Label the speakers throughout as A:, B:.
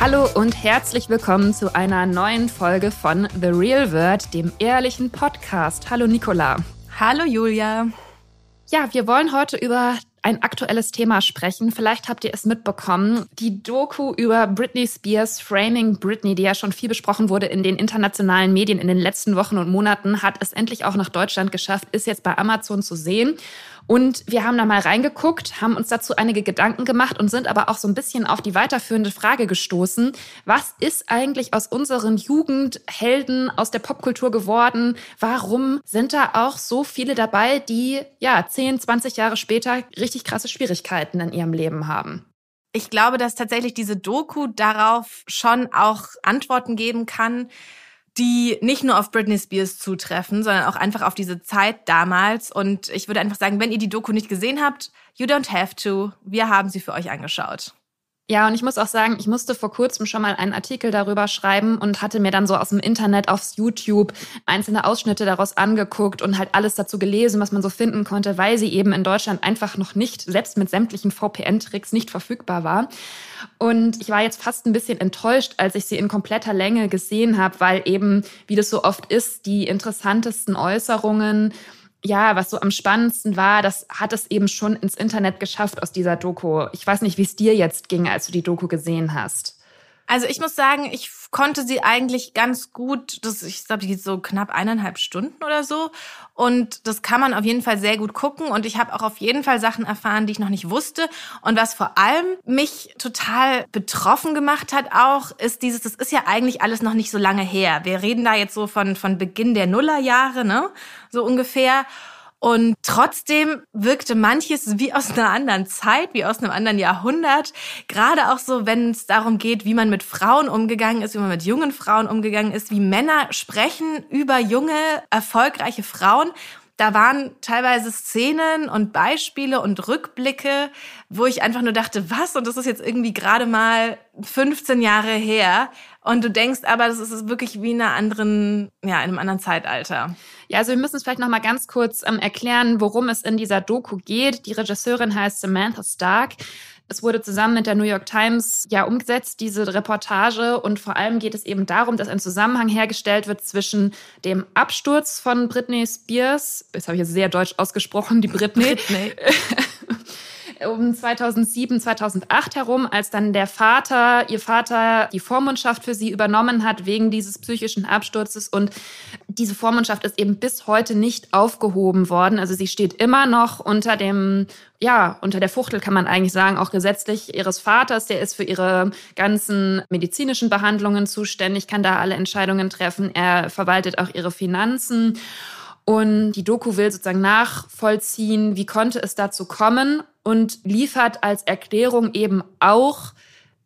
A: Hallo und herzlich willkommen zu einer neuen Folge von The Real World, dem ehrlichen Podcast. Hallo Nicola.
B: Hallo Julia.
A: Ja, wir wollen heute über ein aktuelles Thema sprechen. Vielleicht habt ihr es mitbekommen. Die Doku über Britney Spears Framing Britney, die ja schon viel besprochen wurde in den internationalen Medien in den letzten Wochen und Monaten, hat es endlich auch nach Deutschland geschafft, ist jetzt bei Amazon zu sehen. Und wir haben da mal reingeguckt, haben uns dazu einige Gedanken gemacht und sind aber auch so ein bisschen auf die weiterführende Frage gestoßen. Was ist eigentlich aus unseren Jugendhelden aus der Popkultur geworden? Warum sind da auch so viele dabei, die ja 10, 20 Jahre später richtig krasse Schwierigkeiten in ihrem Leben haben?
B: Ich glaube, dass tatsächlich diese Doku darauf schon auch Antworten geben kann, die nicht nur auf Britney Spears zutreffen, sondern auch einfach auf diese Zeit damals. Und ich würde einfach sagen, wenn ihr die Doku nicht gesehen habt, you don't have to. Wir haben sie für euch angeschaut.
A: Ja, und ich muss auch sagen, ich musste vor kurzem schon mal einen Artikel darüber schreiben und hatte mir dann so aus dem Internet aufs YouTube einzelne Ausschnitte daraus angeguckt und halt alles dazu gelesen, was man so finden konnte, weil sie eben in Deutschland einfach noch nicht, selbst mit sämtlichen VPN-Tricks, nicht verfügbar war. Und ich war jetzt fast ein bisschen enttäuscht, als ich sie in kompletter Länge gesehen habe, weil eben, wie das so oft ist, die interessantesten Äußerungen ja, was so am spannendsten war, das hat es eben schon ins Internet geschafft aus dieser Doku. Ich weiß nicht, wie es dir jetzt ging, als du die Doku gesehen hast.
B: Also ich muss sagen, ich konnte sie eigentlich ganz gut, das, ich glaube, die geht so knapp eineinhalb Stunden oder so. Und das kann man auf jeden Fall sehr gut gucken. Und ich habe auch auf jeden Fall Sachen erfahren, die ich noch nicht wusste. Und was vor allem mich total betroffen gemacht hat auch, ist dieses, das ist ja eigentlich alles noch nicht so lange her. Wir reden da jetzt so von, von Beginn der Nullerjahre, ne? So ungefähr. Und trotzdem wirkte manches wie aus einer anderen Zeit, wie aus einem anderen Jahrhundert. Gerade auch so, wenn es darum geht, wie man mit Frauen umgegangen ist, wie man mit jungen Frauen umgegangen ist, wie Männer sprechen über junge, erfolgreiche Frauen. Da waren teilweise Szenen und Beispiele und Rückblicke, wo ich einfach nur dachte, was? Und das ist jetzt irgendwie gerade mal 15 Jahre her. Und du denkst aber, das ist wirklich wie in einer anderen, ja, in einem anderen Zeitalter.
A: Ja, also wir müssen es vielleicht noch mal ganz kurz ähm, erklären, worum es in dieser Doku geht. Die Regisseurin heißt Samantha Stark. Es wurde zusammen mit der New York Times ja umgesetzt, diese Reportage. Und vor allem geht es eben darum, dass ein Zusammenhang hergestellt wird zwischen dem Absturz von Britney Spears, das habe ich jetzt sehr deutsch ausgesprochen, die Britney. Britney. um 2007, 2008 herum, als dann der Vater, ihr Vater, die Vormundschaft für sie übernommen hat wegen dieses psychischen Absturzes. Und diese Vormundschaft ist eben bis heute nicht aufgehoben worden. Also sie steht immer noch unter dem, ja, unter der Fuchtel kann man eigentlich sagen, auch gesetzlich ihres Vaters. Der ist für ihre ganzen medizinischen Behandlungen zuständig, kann da alle Entscheidungen treffen. Er verwaltet auch ihre Finanzen. Und die Doku will sozusagen nachvollziehen, wie konnte es dazu kommen und liefert als Erklärung eben auch,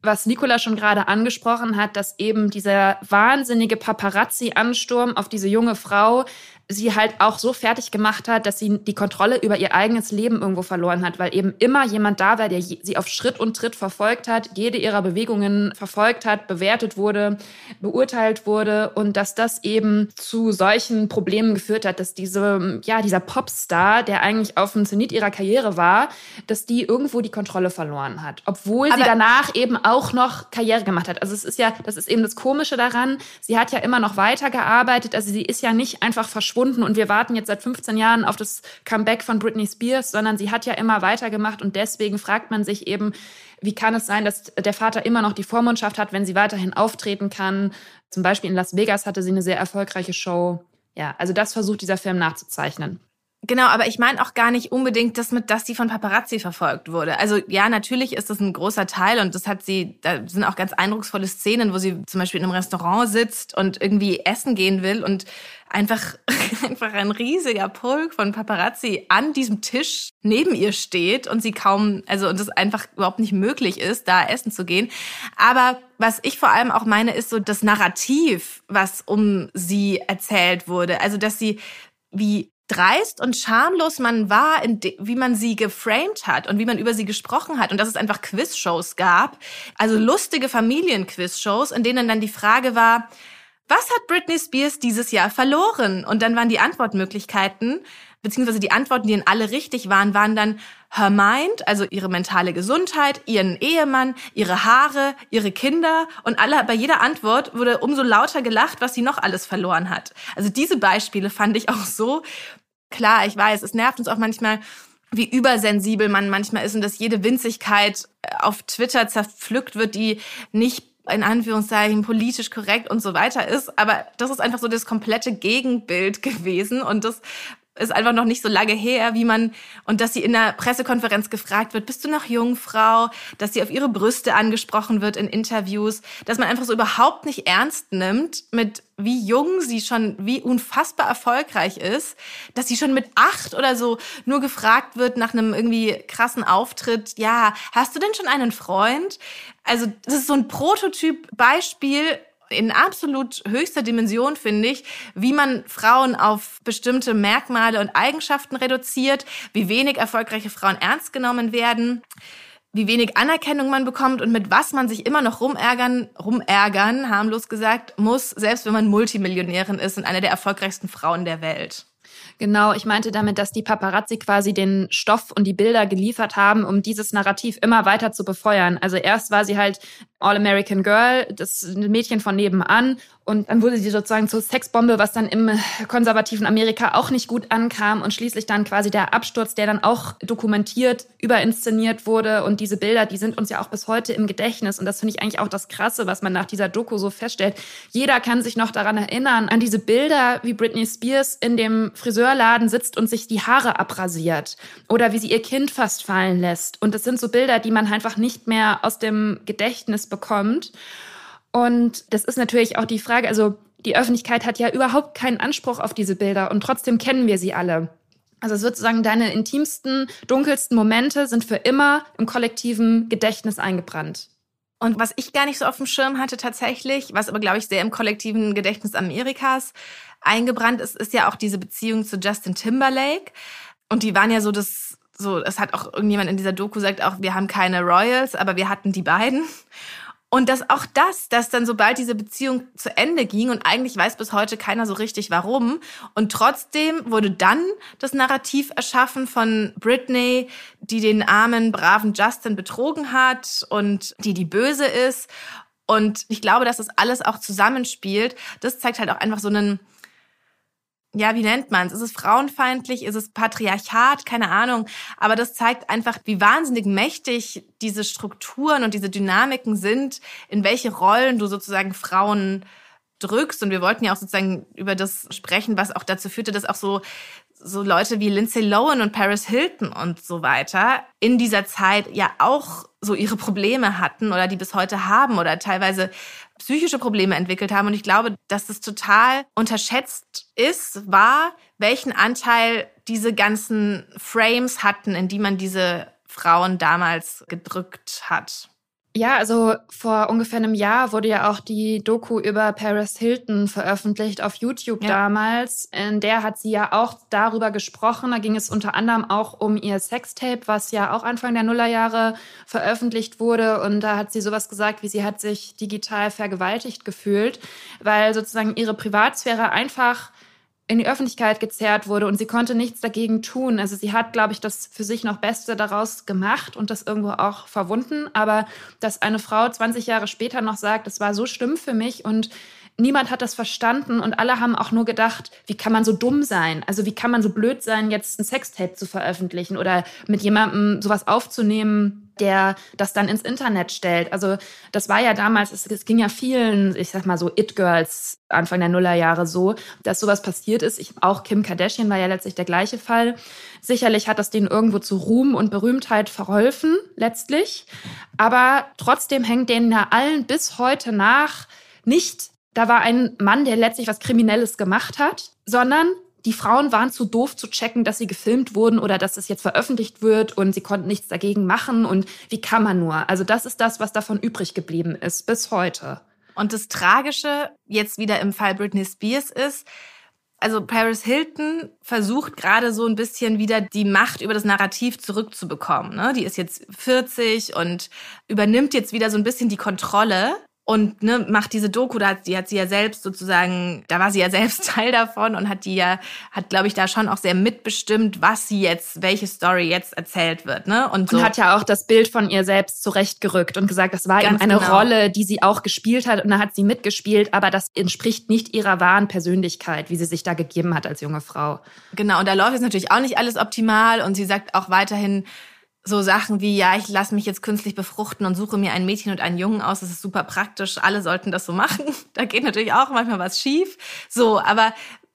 A: was Nicola schon gerade angesprochen hat, dass eben dieser wahnsinnige Paparazzi-Ansturm auf diese junge Frau sie halt auch so fertig gemacht hat, dass sie die Kontrolle über ihr eigenes Leben irgendwo verloren hat, weil eben immer jemand da war, der sie auf Schritt und Tritt verfolgt hat, jede ihrer Bewegungen verfolgt hat, bewertet wurde, beurteilt wurde und dass das eben zu solchen Problemen geführt hat, dass diese, ja, dieser Popstar, der eigentlich auf dem Zenit ihrer Karriere war, dass die irgendwo die Kontrolle verloren hat, obwohl Aber sie danach eben auch noch Karriere gemacht hat. Also es ist ja, das ist eben das Komische daran, sie hat ja immer noch weitergearbeitet, also sie ist ja nicht einfach verschwunden verschwunden und wir warten jetzt seit 15 Jahren auf das Comeback von Britney Spears, sondern sie hat ja immer weitergemacht und deswegen fragt man sich eben, wie kann es sein, dass der Vater immer noch die Vormundschaft hat, wenn sie weiterhin auftreten kann? Zum Beispiel in Las Vegas hatte sie eine sehr erfolgreiche Show. Ja, also das versucht dieser Film nachzuzeichnen.
B: Genau, aber ich meine auch gar nicht unbedingt das mit, dass sie von Paparazzi verfolgt wurde. Also ja, natürlich ist das ein großer Teil und das hat sie, da sind auch ganz eindrucksvolle Szenen, wo sie zum Beispiel in einem Restaurant sitzt und irgendwie essen gehen will und einfach, einfach ein riesiger Pulk von Paparazzi an diesem Tisch neben ihr steht und sie kaum, also und es einfach überhaupt nicht möglich ist, da essen zu gehen. Aber was ich vor allem auch meine, ist so das Narrativ, was um sie erzählt wurde. Also, dass sie wie dreist und schamlos man war, wie man sie geframed hat und wie man über sie gesprochen hat und dass es einfach Quizshows gab, also lustige Familienquizshows, in denen dann die Frage war, was hat Britney Spears dieses Jahr verloren? Und dann waren die Antwortmöglichkeiten, beziehungsweise die Antworten, die in alle richtig waren, waren dann her mind, also ihre mentale Gesundheit, ihren Ehemann, ihre Haare, ihre Kinder und alle, bei jeder Antwort wurde umso lauter gelacht, was sie noch alles verloren hat. Also diese Beispiele fand ich auch so klar. Ich weiß, es nervt uns auch manchmal, wie übersensibel man manchmal ist und dass jede Winzigkeit auf Twitter zerpflückt wird, die nicht in Anführungszeichen politisch korrekt und so weiter ist. Aber das ist einfach so das komplette Gegenbild gewesen. Und das ist einfach noch nicht so lange her, wie man, und dass sie in der Pressekonferenz gefragt wird, bist du noch Jungfrau? Dass sie auf ihre Brüste angesprochen wird in Interviews, dass man einfach so überhaupt nicht ernst nimmt mit wie jung sie schon, wie unfassbar erfolgreich ist, dass sie schon mit acht oder so nur gefragt wird nach einem irgendwie krassen Auftritt, ja, hast du denn schon einen Freund? Also, das ist so ein Prototyp-Beispiel in absolut höchster Dimension, finde ich, wie man Frauen auf bestimmte Merkmale und Eigenschaften reduziert, wie wenig erfolgreiche Frauen ernst genommen werden wie wenig Anerkennung man bekommt und mit was man sich immer noch rumärgern, rumärgern, harmlos gesagt, muss, selbst wenn man Multimillionärin ist und eine der erfolgreichsten Frauen der Welt.
A: Genau, ich meinte damit, dass die Paparazzi quasi den Stoff und die Bilder geliefert haben, um dieses Narrativ immer weiter zu befeuern. Also erst war sie halt All-American Girl, das Mädchen von nebenan. Und dann wurde sie sozusagen zur Sexbombe, was dann im konservativen Amerika auch nicht gut ankam. Und schließlich dann quasi der Absturz, der dann auch dokumentiert, überinszeniert wurde. Und diese Bilder, die sind uns ja auch bis heute im Gedächtnis. Und das finde ich eigentlich auch das Krasse, was man nach dieser Doku so feststellt. Jeder kann sich noch daran erinnern, an diese Bilder, wie Britney Spears in dem Friseurladen sitzt und sich die Haare abrasiert. Oder wie sie ihr Kind fast fallen lässt. Und das sind so Bilder, die man einfach nicht mehr aus dem Gedächtnis bekommt. Und das ist natürlich auch die Frage, also die Öffentlichkeit hat ja überhaupt keinen Anspruch auf diese Bilder und trotzdem kennen wir sie alle. Also sozusagen deine intimsten, dunkelsten Momente sind für immer im kollektiven Gedächtnis eingebrannt.
B: Und was ich gar nicht so auf dem Schirm hatte tatsächlich, was aber glaube ich sehr im kollektiven Gedächtnis Amerikas eingebrannt ist, ist ja auch diese Beziehung zu Justin Timberlake. Und die waren ja so das, so, es hat auch irgendjemand in dieser Doku gesagt, auch wir haben keine Royals, aber wir hatten die beiden. Und dass auch das, dass dann sobald diese Beziehung zu Ende ging und eigentlich weiß bis heute keiner so richtig warum und trotzdem wurde dann das Narrativ erschaffen von Britney, die den armen, braven Justin betrogen hat und die die böse ist. Und ich glaube, dass das alles auch zusammenspielt. Das zeigt halt auch einfach so einen, ja, wie nennt man es? Ist es frauenfeindlich? Ist es Patriarchat? Keine Ahnung. Aber das zeigt einfach, wie wahnsinnig mächtig diese Strukturen und diese Dynamiken sind, in welche Rollen du sozusagen Frauen drückst. Und wir wollten ja auch sozusagen über das sprechen, was auch dazu führte, dass auch so so Leute wie Lindsay Lohan und Paris Hilton und so weiter in dieser Zeit ja auch so ihre Probleme hatten oder die bis heute haben oder teilweise psychische Probleme entwickelt haben. Und ich glaube, dass das total unterschätzt ist, war, welchen Anteil diese ganzen Frames hatten, in die man diese Frauen damals gedrückt hat.
A: Ja, also vor ungefähr einem Jahr wurde ja auch die Doku über Paris Hilton veröffentlicht auf YouTube ja. damals. In der hat sie ja auch darüber gesprochen. Da ging es unter anderem auch um ihr Sextape, was ja auch Anfang der Nullerjahre veröffentlicht wurde. Und da hat sie sowas gesagt, wie sie hat sich digital vergewaltigt gefühlt, weil sozusagen ihre Privatsphäre einfach in die Öffentlichkeit gezerrt wurde und sie konnte nichts dagegen tun. Also sie hat, glaube ich, das für sich noch Beste daraus gemacht und das irgendwo auch verwunden. Aber dass eine Frau 20 Jahre später noch sagt, es war so schlimm für mich und niemand hat das verstanden und alle haben auch nur gedacht, wie kann man so dumm sein? Also wie kann man so blöd sein, jetzt ein Sextape zu veröffentlichen oder mit jemandem sowas aufzunehmen, der das dann ins Internet stellt. Also das war ja damals, es, es ging ja vielen, ich sag mal so It-Girls Anfang der Nullerjahre so, dass sowas passiert ist. Ich, auch Kim Kardashian war ja letztlich der gleiche Fall. Sicherlich hat das denen irgendwo zu Ruhm und Berühmtheit verholfen, letztlich. Aber trotzdem hängt denen ja allen bis heute nach nicht, da war ein Mann, der letztlich was Kriminelles gemacht hat, sondern die Frauen waren zu doof zu checken, dass sie gefilmt wurden oder dass es jetzt veröffentlicht wird und sie konnten nichts dagegen machen und wie kann man nur? Also das ist das, was davon übrig geblieben ist bis heute.
B: Und das Tragische jetzt wieder im Fall Britney Spears ist, Also Paris Hilton versucht gerade so ein bisschen wieder die Macht über das Narrativ zurückzubekommen. Ne? Die ist jetzt 40 und übernimmt jetzt wieder so ein bisschen die Kontrolle und ne, macht diese Doku, da hat, die hat sie ja selbst sozusagen, da war sie ja selbst Teil davon und hat die ja, hat glaube ich da schon auch sehr mitbestimmt, was sie jetzt, welche Story jetzt erzählt wird, ne?
A: Und, so. und hat ja auch das Bild von ihr selbst zurechtgerückt und gesagt, das war Ganz eben eine genau. Rolle, die sie auch gespielt hat und da hat sie mitgespielt, aber das entspricht nicht ihrer wahren Persönlichkeit, wie sie sich da gegeben hat als junge Frau.
B: Genau, und da läuft jetzt natürlich auch nicht alles optimal und sie sagt auch weiterhin, so Sachen wie, ja, ich lasse mich jetzt künstlich befruchten und suche mir ein Mädchen und einen Jungen aus, das ist super praktisch, alle sollten das so machen. Da geht natürlich auch manchmal was schief. So, aber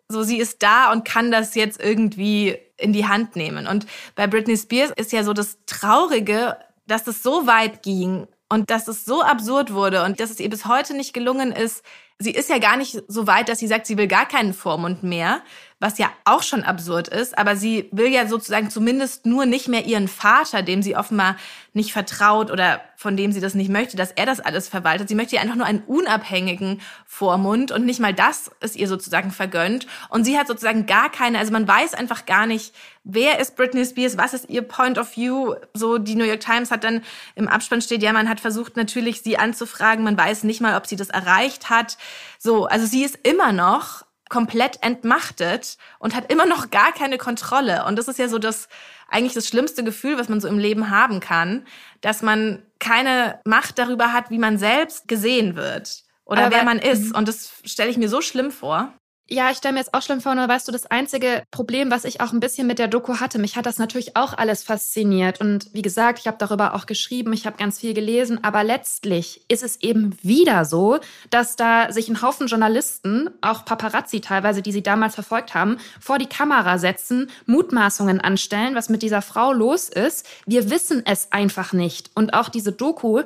B: so, sie ist da und kann das jetzt irgendwie in die Hand nehmen. Und bei Britney Spears ist ja so das Traurige, dass es so weit ging und dass es so absurd wurde und dass es ihr bis heute nicht gelungen ist. Sie ist ja gar nicht so weit, dass sie sagt, sie will gar keinen Vormund mehr, was ja auch schon absurd ist, aber sie will ja sozusagen zumindest nur nicht mehr ihren Vater, dem sie offenbar nicht vertraut oder von dem sie das nicht möchte, dass er das alles verwaltet. Sie möchte ja einfach nur einen unabhängigen Vormund und nicht mal das ist ihr sozusagen vergönnt. Und sie hat sozusagen gar keine, also man weiß einfach gar nicht, wer ist Britney Spears, was ist ihr Point of View. So die New York Times hat dann im Abspann steht, ja, man hat versucht natürlich sie anzufragen, man weiß nicht mal, ob sie das erreicht hat. So, also sie ist immer noch komplett entmachtet und hat immer noch gar keine Kontrolle. Und das ist ja so das eigentlich das schlimmste Gefühl, was man so im Leben haben kann, dass man keine Macht darüber hat, wie man selbst gesehen wird oder Aber wer man ist. Mhm. Und das stelle ich mir so schlimm vor.
A: Ja, ich stelle mir jetzt auch schlimm vor, nur weißt du, das einzige Problem, was ich auch ein bisschen mit der Doku hatte, mich hat das natürlich auch alles fasziniert. Und wie gesagt, ich habe darüber auch geschrieben, ich habe ganz viel gelesen, aber letztlich ist es eben wieder so, dass da sich ein Haufen Journalisten, auch Paparazzi teilweise, die sie damals verfolgt haben, vor die Kamera setzen, Mutmaßungen anstellen, was mit dieser Frau los ist. Wir wissen es einfach nicht. Und auch diese Doku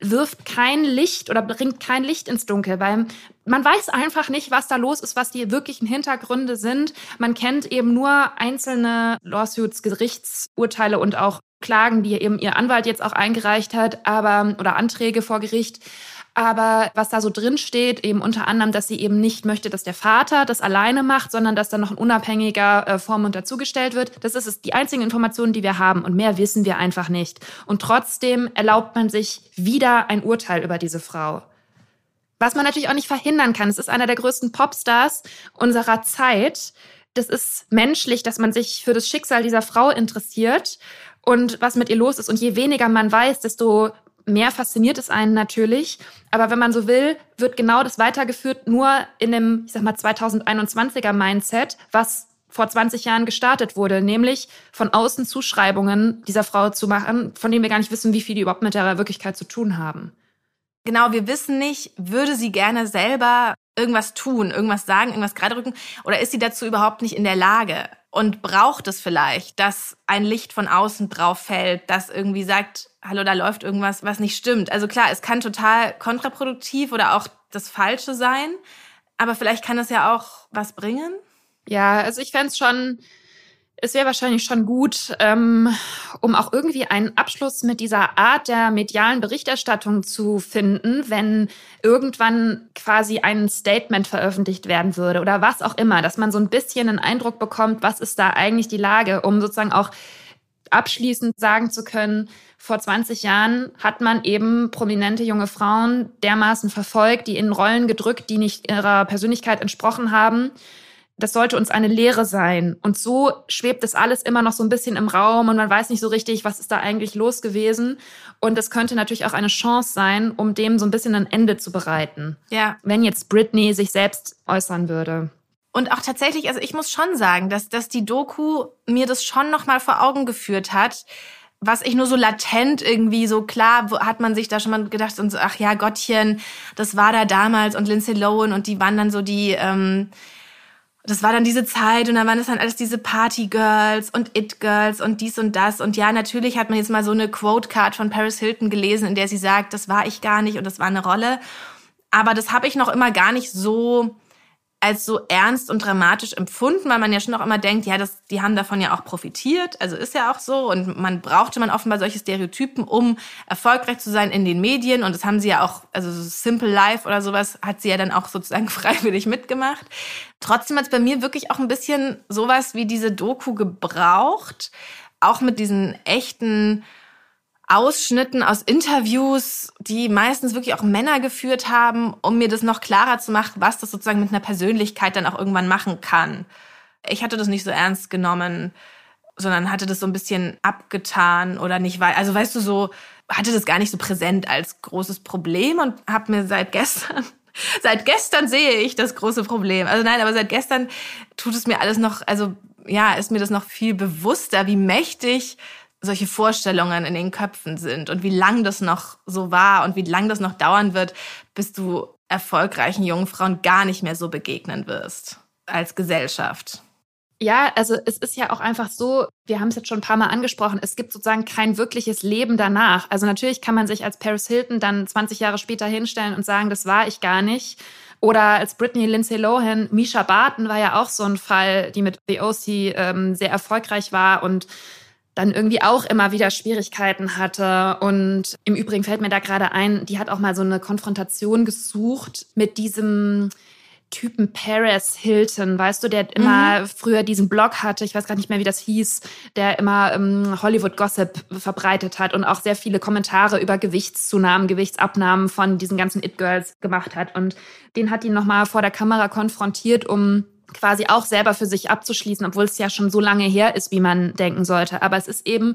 A: wirft kein Licht oder bringt kein Licht ins Dunkel, weil man weiß einfach nicht, was da los ist, was die wirklichen Hintergründe sind. Man kennt eben nur einzelne Lawsuits, Gerichtsurteile und auch Klagen, die eben ihr Anwalt jetzt auch eingereicht hat, aber oder Anträge vor Gericht. Aber was da so drin steht, eben unter anderem, dass sie eben nicht möchte, dass der Vater das alleine macht, sondern dass da noch ein unabhängiger äh, Vormund dazugestellt wird. Das ist es, die einzigen Informationen, die wir haben. Und mehr wissen wir einfach nicht. Und trotzdem erlaubt man sich wieder ein Urteil über diese Frau. Was man natürlich auch nicht verhindern kann. Es ist einer der größten Popstars unserer Zeit. Das ist menschlich, dass man sich für das Schicksal dieser Frau interessiert und was mit ihr los ist. Und je weniger man weiß, desto mehr fasziniert es einen natürlich. Aber wenn man so will, wird genau das weitergeführt, nur in dem, ich sag mal, 2021er Mindset, was vor 20 Jahren gestartet wurde, nämlich von außen Zuschreibungen dieser Frau zu machen, von denen wir gar nicht wissen, wie viel die überhaupt mit der Wirklichkeit zu tun haben.
B: Genau, wir wissen nicht, würde sie gerne selber irgendwas tun, irgendwas sagen, irgendwas gerade rücken, oder ist sie dazu überhaupt nicht in der Lage? Und braucht es vielleicht, dass ein Licht von außen drauf fällt, das irgendwie sagt, hallo, da läuft irgendwas, was nicht stimmt. Also klar, es kann total kontraproduktiv oder auch das Falsche sein, aber vielleicht kann es ja auch was bringen.
A: Ja, also ich fände schon, es wäre wahrscheinlich schon gut, ähm, um auch irgendwie einen Abschluss mit dieser Art der medialen Berichterstattung zu finden, wenn irgendwann quasi ein Statement veröffentlicht werden würde oder was auch immer, dass man so ein bisschen einen Eindruck bekommt, was ist da eigentlich die Lage, um sozusagen auch abschließend sagen zu können, vor 20 Jahren hat man eben prominente junge Frauen dermaßen verfolgt, die in Rollen gedrückt, die nicht ihrer Persönlichkeit entsprochen haben. Das sollte uns eine Lehre sein. Und so schwebt es alles immer noch so ein bisschen im Raum und man weiß nicht so richtig, was ist da eigentlich los gewesen. Und es könnte natürlich auch eine Chance sein, um dem so ein bisschen ein Ende zu bereiten. Ja. Wenn jetzt Britney sich selbst äußern würde.
B: Und auch tatsächlich, also ich muss schon sagen, dass, dass die Doku mir das schon nochmal vor Augen geführt hat, was ich nur so latent irgendwie so klar hat man sich da schon mal gedacht und so ach ja Gottchen das war da damals und Lindsay Lohan und die waren dann so die ähm, das war dann diese Zeit und dann waren das dann alles diese Party Girls und It Girls und dies und das. Und ja natürlich hat man jetzt mal so eine Quote Card von Paris Hilton gelesen in der sie sagt das war ich gar nicht und das war eine Rolle. Aber das habe ich noch immer gar nicht so als so ernst und dramatisch empfunden, weil man ja schon auch immer denkt, ja, das, die haben davon ja auch profitiert. Also ist ja auch so. Und man brauchte man offenbar solche Stereotypen, um erfolgreich zu sein in den Medien. Und das haben sie ja auch, also so Simple Life oder sowas hat sie ja dann auch sozusagen freiwillig mitgemacht. Trotzdem hat es bei mir wirklich auch ein bisschen sowas wie diese Doku gebraucht. Auch mit diesen echten Ausschnitten aus Interviews, die meistens wirklich auch Männer geführt haben, um mir das noch klarer zu machen, was das sozusagen mit einer Persönlichkeit dann auch irgendwann machen kann. Ich hatte das nicht so ernst genommen, sondern hatte das so ein bisschen abgetan oder nicht, weil, also weißt du, so hatte das gar nicht so präsent als großes Problem und habe mir seit gestern Seit gestern sehe ich das große Problem. Also nein, aber seit gestern tut es mir alles noch, also ja, ist mir das noch viel bewusster, wie mächtig solche Vorstellungen in den Köpfen sind und wie lang das noch so war und wie lang das noch dauern wird, bis du erfolgreichen jungen Frauen gar nicht mehr so begegnen wirst als Gesellschaft.
A: Ja, also es ist ja auch einfach so, wir haben es jetzt schon ein paar Mal angesprochen, es gibt sozusagen kein wirkliches Leben danach. Also natürlich kann man sich als Paris Hilton dann 20 Jahre später hinstellen und sagen, das war ich gar nicht. Oder als Britney Lindsay Lohan, Misha Barton war ja auch so ein Fall, die mit The OC ähm, sehr erfolgreich war und dann irgendwie auch immer wieder Schwierigkeiten hatte. Und im Übrigen fällt mir da gerade ein, die hat auch mal so eine Konfrontation gesucht mit diesem Typen Paris Hilton, weißt du, der immer mhm. früher diesen Blog hatte, ich weiß gar nicht mehr, wie das hieß, der immer ähm, Hollywood Gossip verbreitet hat und auch sehr viele Kommentare über Gewichtszunahmen, Gewichtsabnahmen von diesen ganzen It Girls gemacht hat. Und den hat ihn nochmal vor der Kamera konfrontiert, um quasi auch selber für sich abzuschließen, obwohl es ja schon so lange her ist, wie man denken sollte. Aber es ist eben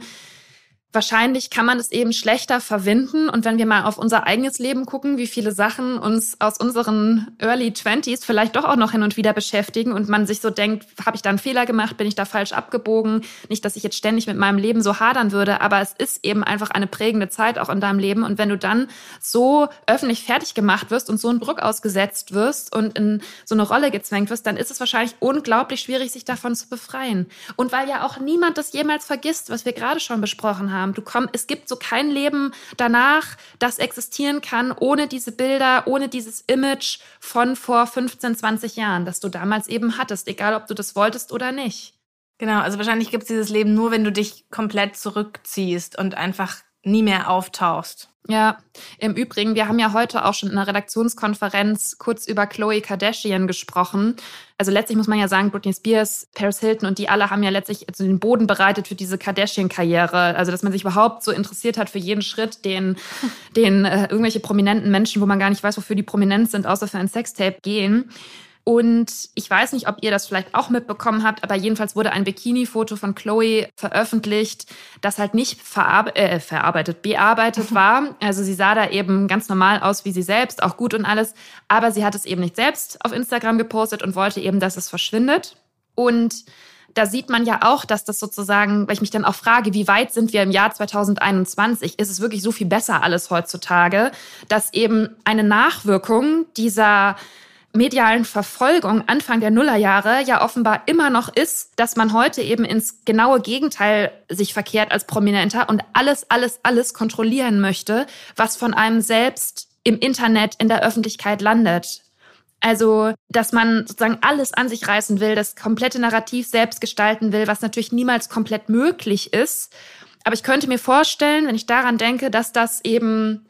A: wahrscheinlich kann man es eben schlechter verwinden. Und wenn wir mal auf unser eigenes Leben gucken, wie viele Sachen uns aus unseren Early Twenties vielleicht doch auch noch hin und wieder beschäftigen und man sich so denkt, habe ich da einen Fehler gemacht, bin ich da falsch abgebogen? Nicht, dass ich jetzt ständig mit meinem Leben so hadern würde, aber es ist eben einfach eine prägende Zeit auch in deinem Leben. Und wenn du dann so öffentlich fertig gemacht wirst und so einen Druck ausgesetzt wirst und in so eine Rolle gezwängt wirst, dann ist es wahrscheinlich unglaublich schwierig, sich davon zu befreien. Und weil ja auch niemand das jemals vergisst, was wir gerade schon besprochen haben, haben. Du komm, es gibt so kein Leben danach, das existieren kann, ohne diese Bilder, ohne dieses Image von vor 15, 20 Jahren, das du damals eben hattest, egal ob du das wolltest oder nicht.
B: Genau, also wahrscheinlich gibt es dieses Leben nur, wenn du dich komplett zurückziehst und einfach nie mehr auftauchst.
A: Ja, im Übrigen, wir haben ja heute auch schon in einer Redaktionskonferenz kurz über Chloe Kardashian gesprochen. Also letztlich muss man ja sagen, Britney Spears, Paris Hilton und die alle haben ja letztlich also den Boden bereitet für diese Kardashian-Karriere. Also dass man sich überhaupt so interessiert hat für jeden Schritt, den, den äh, irgendwelche prominenten Menschen, wo man gar nicht weiß, wofür die prominent sind, außer für ein Sextape gehen. Und ich weiß nicht, ob ihr das vielleicht auch mitbekommen habt, aber jedenfalls wurde ein Bikini-Foto von Chloe veröffentlicht, das halt nicht verarbe äh, verarbeitet, bearbeitet war. Also sie sah da eben ganz normal aus wie sie selbst, auch gut und alles. Aber sie hat es eben nicht selbst auf Instagram gepostet und wollte eben, dass es verschwindet. Und da sieht man ja auch, dass das sozusagen, weil ich mich dann auch frage, wie weit sind wir im Jahr 2021? Ist es wirklich so viel besser alles heutzutage, dass eben eine Nachwirkung dieser medialen Verfolgung Anfang der Nullerjahre ja offenbar immer noch ist, dass man heute eben ins genaue Gegenteil sich verkehrt als Prominenter und alles, alles, alles kontrollieren möchte, was von einem selbst im Internet in der Öffentlichkeit landet. Also, dass man sozusagen alles an sich reißen will, das komplette Narrativ selbst gestalten will, was natürlich niemals komplett möglich ist. Aber ich könnte mir vorstellen, wenn ich daran denke, dass das eben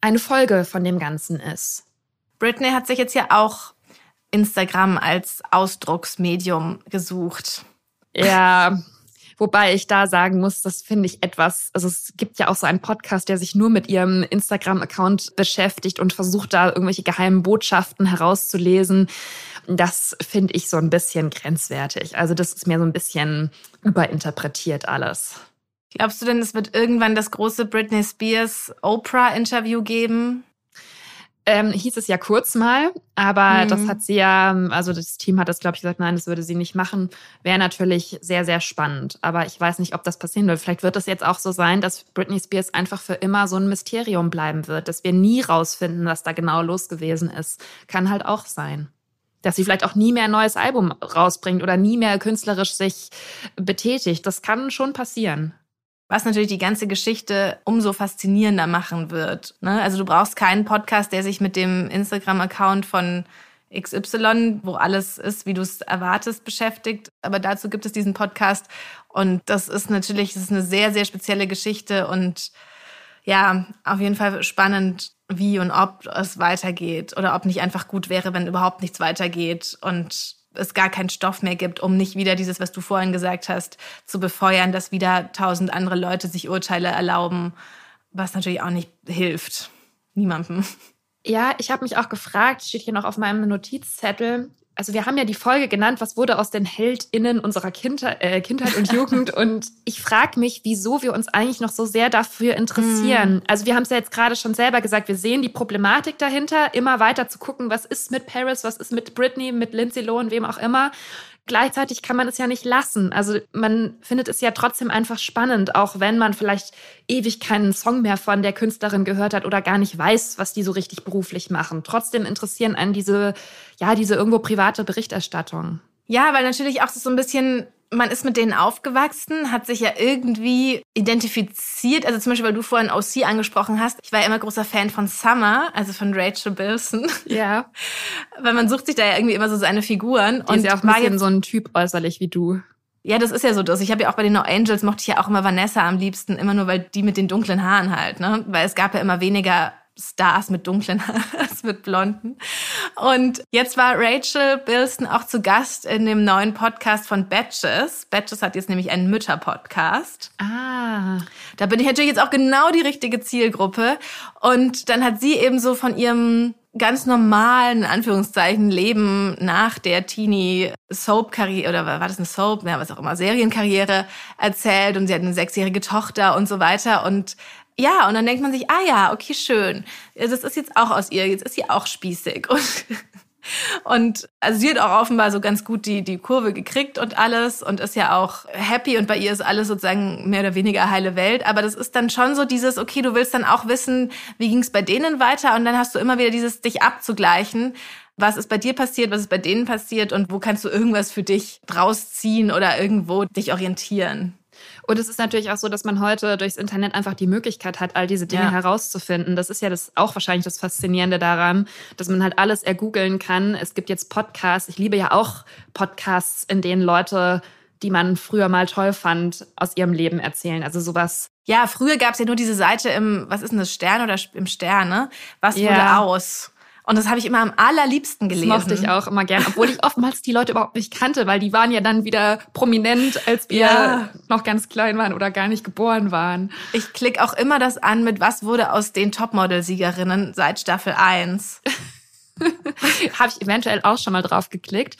A: eine Folge von dem Ganzen ist.
B: Britney hat sich jetzt ja auch Instagram als Ausdrucksmedium gesucht.
A: Ja, wobei ich da sagen muss, das finde ich etwas, also es gibt ja auch so einen Podcast, der sich nur mit ihrem Instagram-Account beschäftigt und versucht da irgendwelche geheimen Botschaften herauszulesen. Das finde ich so ein bisschen grenzwertig. Also das ist mir so ein bisschen überinterpretiert alles.
B: Glaubst du denn, es wird irgendwann das große Britney Spears Oprah-Interview geben?
A: Ähm, hieß es ja kurz mal, aber mhm. das hat sie ja, also das Team hat das, glaube ich, gesagt, nein, das würde sie nicht machen. Wäre natürlich sehr, sehr spannend. Aber ich weiß nicht, ob das passieren wird. Vielleicht wird es jetzt auch so sein, dass Britney Spears einfach für immer so ein Mysterium bleiben wird, dass wir nie rausfinden, was da genau los gewesen ist. Kann halt auch sein. Dass sie vielleicht auch nie mehr ein neues Album rausbringt oder nie mehr künstlerisch sich betätigt. Das kann schon passieren
B: was natürlich die ganze Geschichte umso faszinierender machen wird. Ne? Also du brauchst keinen Podcast, der sich mit dem Instagram-Account von XY, wo alles ist, wie du es erwartest, beschäftigt. Aber dazu gibt es diesen Podcast. Und das ist natürlich das ist eine sehr, sehr spezielle Geschichte und ja, auf jeden Fall spannend, wie und ob es weitergeht oder ob nicht einfach gut wäre, wenn überhaupt nichts weitergeht und es gar keinen Stoff mehr gibt, um nicht wieder dieses, was du vorhin gesagt hast, zu befeuern, dass wieder tausend andere Leute sich Urteile erlauben, was natürlich auch nicht hilft. Niemandem.
A: Ja, ich habe mich auch gefragt, steht hier noch auf meinem Notizzettel. Also wir haben ja die Folge genannt, was wurde aus den HeldInnen unserer Kinder, äh, Kindheit und Jugend? und ich frage mich, wieso wir uns eigentlich noch so sehr dafür interessieren. Mm. Also wir haben es ja jetzt gerade schon selber gesagt, wir sehen die Problematik dahinter, immer weiter zu gucken, was ist mit Paris, was ist mit Britney, mit Lindsay Lohan, wem auch immer. Gleichzeitig kann man es ja nicht lassen. Also man findet es ja trotzdem einfach spannend, auch wenn man vielleicht ewig keinen Song mehr von der Künstlerin gehört hat oder gar nicht weiß, was die so richtig beruflich machen. Trotzdem interessieren einen diese, ja, diese irgendwo private Berichterstattung.
B: Ja, weil natürlich auch so ein bisschen man ist mit denen aufgewachsen, hat sich ja irgendwie identifiziert. Also zum Beispiel, weil du vorhin OC angesprochen hast. Ich war ja immer großer Fan von Summer, also von Rachel Bilson.
A: Ja.
B: weil man sucht sich da ja irgendwie immer so seine Figuren.
A: Die und ist ja auch ein bisschen so ein Typ äußerlich wie du.
B: Ja, das ist ja so das. Ich habe ja auch bei den No Angels mochte ich ja auch immer Vanessa am liebsten, immer nur weil die mit den dunklen Haaren halt, ne? Weil es gab ja immer weniger Stars mit dunklen Haaren als mit blonden. Und jetzt war Rachel Bilson auch zu Gast in dem neuen Podcast von Batches. Batches hat jetzt nämlich einen Mütter-Podcast.
A: Ah.
B: Da bin ich natürlich jetzt auch genau die richtige Zielgruppe. Und dann hat sie eben so von ihrem ganz normalen, in Anführungszeichen, Leben nach der Teenie-Soap-Karriere, oder war das eine Soap, ja, was auch immer, Serienkarriere erzählt und sie hat eine sechsjährige Tochter und so weiter und ja, und dann denkt man sich, ah ja, okay, schön. Das ist jetzt auch aus ihr, jetzt ist sie auch spießig. Und, und also sie hat auch offenbar so ganz gut die, die Kurve gekriegt und alles und ist ja auch happy und bei ihr ist alles sozusagen mehr oder weniger heile Welt. Aber das ist dann schon so dieses, okay, du willst dann auch wissen, wie ging es bei denen weiter und dann hast du immer wieder dieses, dich abzugleichen. Was ist bei dir passiert, was ist bei denen passiert und wo kannst du irgendwas für dich draus ziehen oder irgendwo dich orientieren?
A: Und es ist natürlich auch so, dass man heute durchs Internet einfach die Möglichkeit hat, all diese Dinge ja. herauszufinden. Das ist ja das auch wahrscheinlich das Faszinierende daran, dass man halt alles ergoogeln kann. Es gibt jetzt Podcasts. Ich liebe ja auch Podcasts, in denen Leute die man früher mal toll fand, aus ihrem Leben erzählen. Also sowas.
B: Ja, früher gab es ja nur diese Seite im, was ist denn das, Stern oder im Stern, ne? Was ja. wurde aus? Und das habe ich immer am allerliebsten gelesen.
A: Das mochte ich auch immer gern, obwohl ich oftmals die Leute überhaupt nicht kannte, weil die waren ja dann wieder prominent, als wir ja. noch ganz klein waren oder gar nicht geboren waren.
B: Ich klicke auch immer das an mit was wurde aus den Topmodel-Siegerinnen seit Staffel 1.
A: habe ich eventuell auch schon mal drauf geklickt.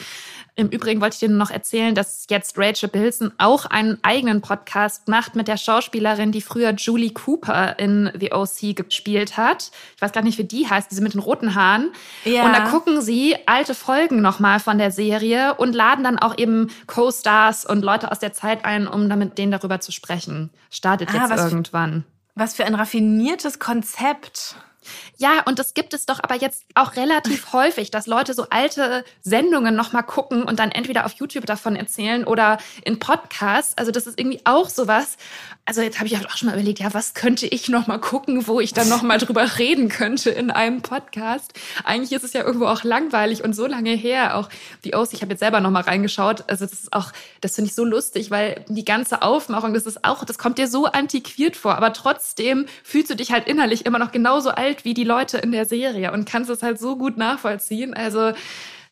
A: Im Übrigen wollte ich dir nur noch erzählen, dass jetzt Rachel Bilson auch einen eigenen Podcast macht mit der Schauspielerin, die früher Julie Cooper in The OC gespielt hat. Ich weiß gar nicht, wie die heißt, diese mit den roten Haaren. Ja. Und da gucken sie alte Folgen nochmal von der Serie und laden dann auch eben Co-Stars und Leute aus der Zeit ein, um dann mit denen darüber zu sprechen. Startet ah, jetzt irgendwann.
B: was für ein raffiniertes Konzept.
A: Ja, und das gibt es doch aber jetzt auch relativ häufig, dass Leute so alte Sendungen nochmal gucken und dann entweder auf YouTube davon erzählen oder in Podcasts. Also das ist irgendwie auch sowas. Also jetzt habe ich auch schon mal überlegt, ja, was könnte ich nochmal gucken, wo ich dann nochmal drüber reden könnte in einem Podcast. Eigentlich ist es ja irgendwo auch langweilig und so lange her. Auch die O's, ich habe jetzt selber nochmal reingeschaut. Also das ist auch, das finde ich so lustig, weil die ganze Aufmachung, das ist auch, das kommt dir so antiquiert vor. Aber trotzdem fühlst du dich halt innerlich immer noch genauso alt wie die Leute in der Serie und kannst es halt so gut nachvollziehen. Also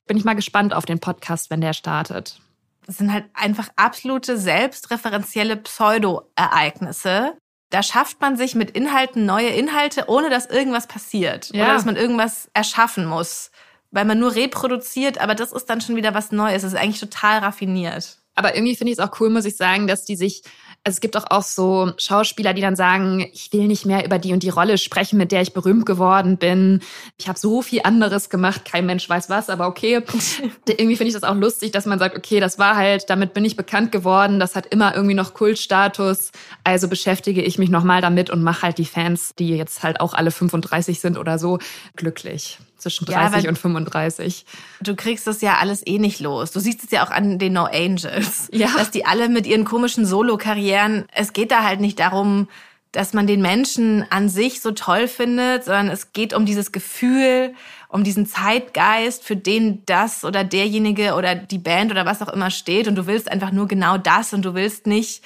A: bin ich mal gespannt auf den Podcast, wenn der startet.
B: Das sind halt einfach absolute selbstreferenzielle Pseudo-Ereignisse. Da schafft man sich mit Inhalten neue Inhalte, ohne dass irgendwas passiert. Ja. Oder dass man irgendwas erschaffen muss. Weil man nur reproduziert, aber das ist dann schon wieder was Neues. Das ist eigentlich total raffiniert.
A: Aber irgendwie finde ich es auch cool, muss ich sagen, dass die sich also es gibt auch, auch so Schauspieler, die dann sagen, ich will nicht mehr über die und die Rolle sprechen, mit der ich berühmt geworden bin. Ich habe so viel anderes gemacht, kein Mensch weiß was, aber okay. irgendwie finde ich das auch lustig, dass man sagt, okay, das war halt, damit bin ich bekannt geworden, das hat immer irgendwie noch Kultstatus, also beschäftige ich mich nochmal damit und mache halt die Fans, die jetzt halt auch alle 35 sind oder so, glücklich zwischen 30 ja, und 35.
B: Du kriegst das ja alles eh nicht los. Du siehst es ja auch an den No Angels, ja. dass die alle mit ihren komischen Solo-Karrieren, es geht da halt nicht darum, dass man den Menschen an sich so toll findet, sondern es geht um dieses Gefühl, um diesen Zeitgeist, für den das oder derjenige oder die Band oder was auch immer steht. Und du willst einfach nur genau das und du willst nicht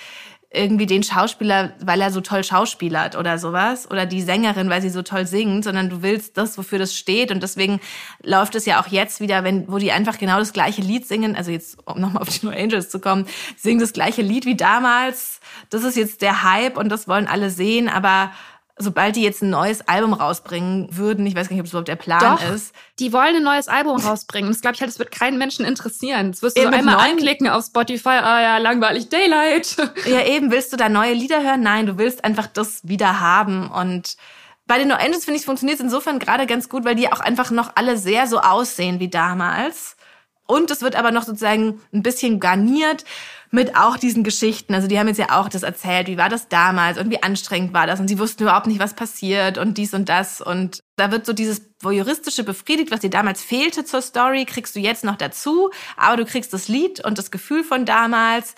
B: irgendwie den Schauspieler, weil er so toll schauspielert oder sowas. Oder die Sängerin, weil sie so toll singt, sondern du willst das, wofür das steht. Und deswegen läuft es ja auch jetzt wieder, wenn wo die einfach genau das gleiche Lied singen, also jetzt um nochmal auf die No Angels zu kommen, singen das gleiche Lied wie damals. Das ist jetzt der Hype und das wollen alle sehen, aber sobald die jetzt ein neues Album rausbringen würden, ich weiß gar nicht, ob es überhaupt der Plan
A: Doch,
B: ist.
A: Die wollen ein neues Album rausbringen. Das glaube ich halt, das wird keinen Menschen interessieren. Das wirst du so einmal anklicken auf Spotify, ah ja, langweilig Daylight.
B: Ja, eben, willst du da neue Lieder hören? Nein, du willst einfach das wieder haben und bei den No Angels finde ich, funktioniert es insofern gerade ganz gut, weil die auch einfach noch alle sehr so aussehen wie damals. Und es wird aber noch sozusagen ein bisschen garniert mit auch diesen Geschichten. Also die haben jetzt ja auch das erzählt, wie war das damals und wie anstrengend war das und sie wussten überhaupt nicht, was passiert und dies und das und da wird so dieses voyeuristische befriedigt, was dir damals fehlte zur Story, kriegst du jetzt noch dazu, aber du kriegst das Lied und das Gefühl von damals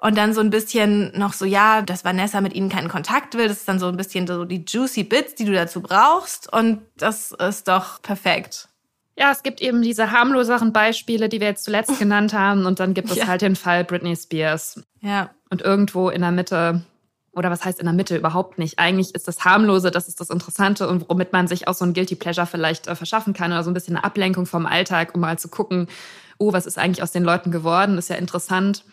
B: und dann so ein bisschen noch so, ja, dass Vanessa mit ihnen keinen Kontakt will. Das ist dann so ein bisschen so die juicy Bits, die du dazu brauchst. Und das ist doch perfekt.
A: Ja, es gibt eben diese harmloseren Beispiele, die wir jetzt zuletzt genannt haben. Und dann gibt es ja. halt den Fall Britney Spears.
B: Ja.
A: Und irgendwo in der Mitte, oder was heißt in der Mitte überhaupt nicht? Eigentlich ist das harmlose, das ist das Interessante und womit man sich auch so ein Guilty Pleasure vielleicht äh, verschaffen kann oder so ein bisschen eine Ablenkung vom Alltag, um mal zu gucken, oh, was ist eigentlich aus den Leuten geworden? ist ja interessant.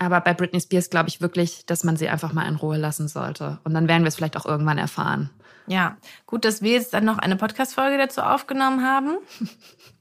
A: Aber bei Britney Spears glaube ich wirklich, dass man sie einfach mal in Ruhe lassen sollte. Und dann werden wir es vielleicht auch irgendwann erfahren.
B: Ja, gut, dass wir jetzt dann noch eine Podcast-Folge dazu aufgenommen haben.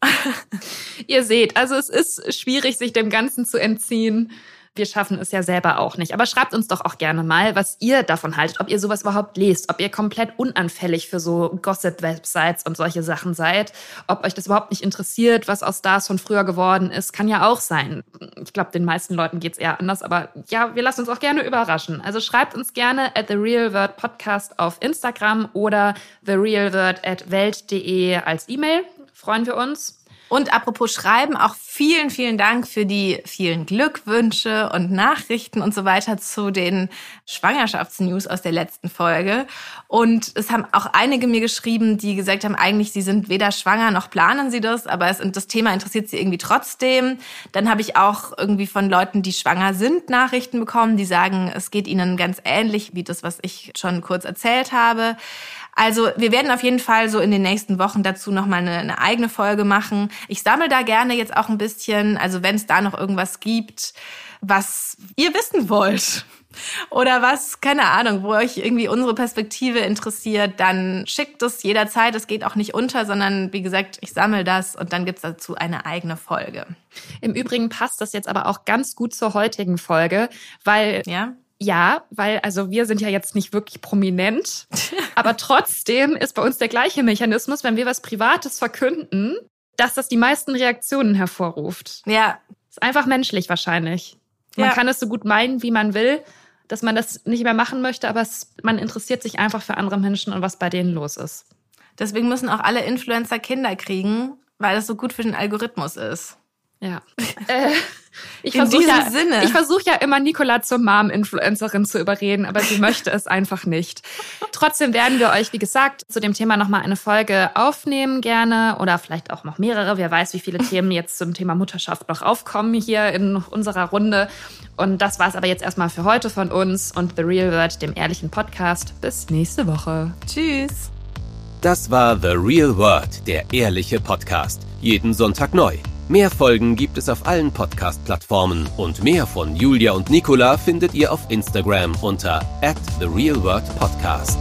A: Ihr seht, also es ist schwierig, sich dem Ganzen zu entziehen. Wir schaffen es ja selber auch nicht. Aber schreibt uns doch auch gerne mal, was ihr davon haltet, ob ihr sowas überhaupt lest, ob ihr komplett unanfällig für so Gossip-Websites und solche Sachen seid, ob euch das überhaupt nicht interessiert, was aus Stars von früher geworden ist. Kann ja auch sein. Ich glaube, den meisten Leuten geht es eher anders, aber ja, wir lassen uns auch gerne überraschen. Also schreibt uns gerne at The Real Word Podcast auf Instagram oder therealword at welt.de als E-Mail. Freuen wir uns.
B: Und apropos Schreiben, auch vielen, vielen Dank für die vielen Glückwünsche und Nachrichten und so weiter zu den Schwangerschaftsnews aus der letzten Folge. Und es haben auch einige mir geschrieben, die gesagt haben, eigentlich sie sind weder schwanger noch planen sie das, aber es, das Thema interessiert sie irgendwie trotzdem. Dann habe ich auch irgendwie von Leuten, die schwanger sind, Nachrichten bekommen, die sagen, es geht ihnen ganz ähnlich wie das, was ich schon kurz erzählt habe. Also wir werden auf jeden Fall so in den nächsten Wochen dazu nochmal eine, eine eigene Folge machen. Ich sammle da gerne jetzt auch ein bisschen, also wenn es da noch irgendwas gibt, was ihr wissen wollt. Oder was, keine Ahnung, wo euch irgendwie unsere Perspektive interessiert, dann schickt es jederzeit. Es geht auch nicht unter, sondern wie gesagt, ich sammle das und dann gibt's dazu eine eigene Folge.
A: Im Übrigen passt das jetzt aber auch ganz gut zur heutigen Folge, weil
B: ja?
A: Ja, weil also wir sind ja jetzt nicht wirklich prominent, aber trotzdem ist bei uns der gleiche Mechanismus, wenn wir was Privates verkünden, dass das die meisten Reaktionen hervorruft.
B: Ja.
A: Ist einfach menschlich wahrscheinlich. Man ja. kann es so gut meinen, wie man will, dass man das nicht mehr machen möchte, aber es, man interessiert sich einfach für andere Menschen und was bei denen los ist.
B: Deswegen müssen auch alle Influencer Kinder kriegen, weil das so gut für den Algorithmus ist.
A: Ja. äh, ich versuche ja, Sinne. Ich versuche ja immer Nicola zur Mom-Influencerin zu überreden, aber sie möchte es einfach nicht. Trotzdem werden wir euch, wie gesagt, zu dem Thema nochmal eine Folge aufnehmen gerne oder vielleicht auch noch mehrere. Wer weiß, wie viele Themen jetzt zum Thema Mutterschaft noch aufkommen hier in unserer Runde. Und das war es aber jetzt erstmal für heute von uns und The Real World, dem ehrlichen Podcast. Bis nächste Woche.
B: Tschüss.
C: Das war The Real World, der ehrliche Podcast. Jeden Sonntag neu. Mehr Folgen gibt es auf allen Podcast-Plattformen und mehr von Julia und Nicola findet ihr auf Instagram unter at The Real World Podcast.